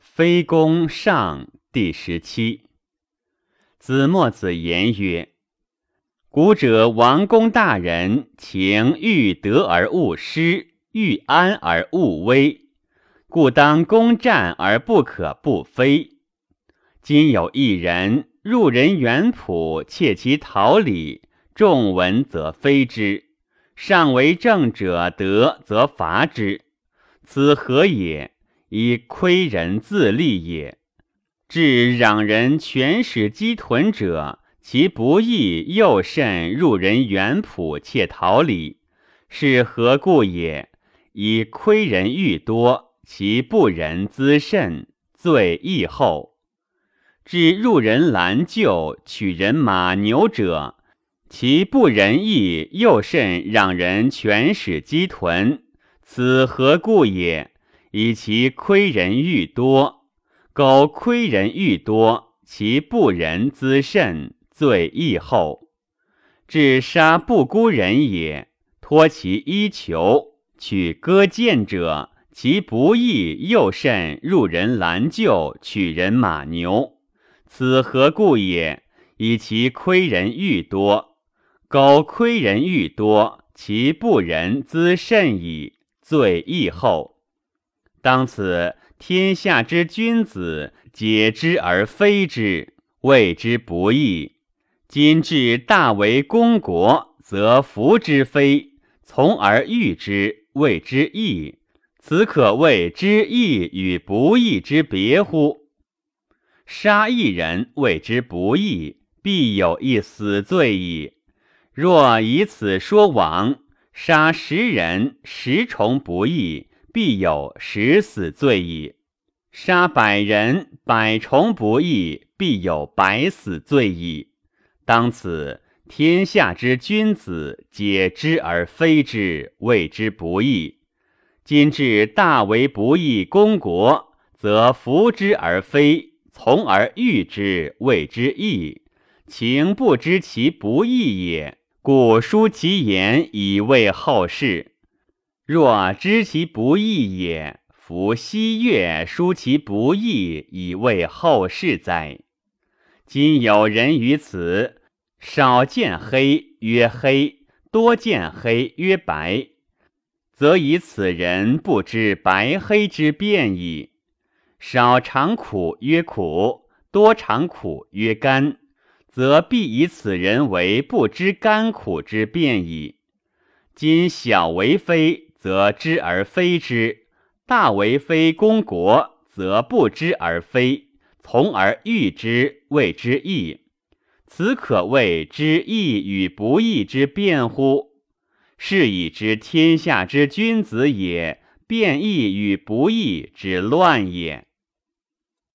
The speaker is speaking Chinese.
非攻上第十七。子墨子言曰：“古者王公大人，情欲得而勿失，欲安而勿危，故当攻战而不可不非。今有一人入人园圃，窃其桃李，众闻则非之，上为政者得则罚之，此何也？”以窥人自利也。至攘人全使鸡豚者，其不义又甚入人园圃窃桃李，是何故也？以窥人欲多，其不仁滋甚，罪亦厚。至入人兰厩取人马牛者，其不仁义又甚攘人全使鸡豚，此何故也？以其窥人欲多，苟窥人欲多，其不仁滋甚，罪亦厚。至杀不孤人也，托其衣裘，取割剑者，其不义又甚入人兰厩取人马牛，此何故也？以其窥人欲多，苟窥人欲多，其不仁滋甚矣，罪亦厚。当此天下之君子，解之而非之，谓之不义。今至大为公国，则服之非，从而御之，谓之义。此可谓之义与不义之别乎？杀一人，谓之不义，必有一死罪矣。若以此说王，杀十人，十重不义。必有十死罪矣。杀百人，百重不义，必有百死罪矣。当此天下之君子，解之而非之，谓之不义。今至大为不义公国，则服之而非，从而御之，谓之义。情不知其不义也，故书其言以为后世。若知其不义也，夫西岳书其不义以为后世哉？今有人于此，少见黑曰黑，多见黑曰白，则以此人不知白黑之变矣。少尝苦曰苦，多尝苦曰甘，则必以此人为不知甘苦之变矣。今小为非。则知而非之，大为非公国，则不知而非，从而欲之，谓之义。此可谓知义与不义之辩乎？是以知天下之君子也，辩义与不义之乱也。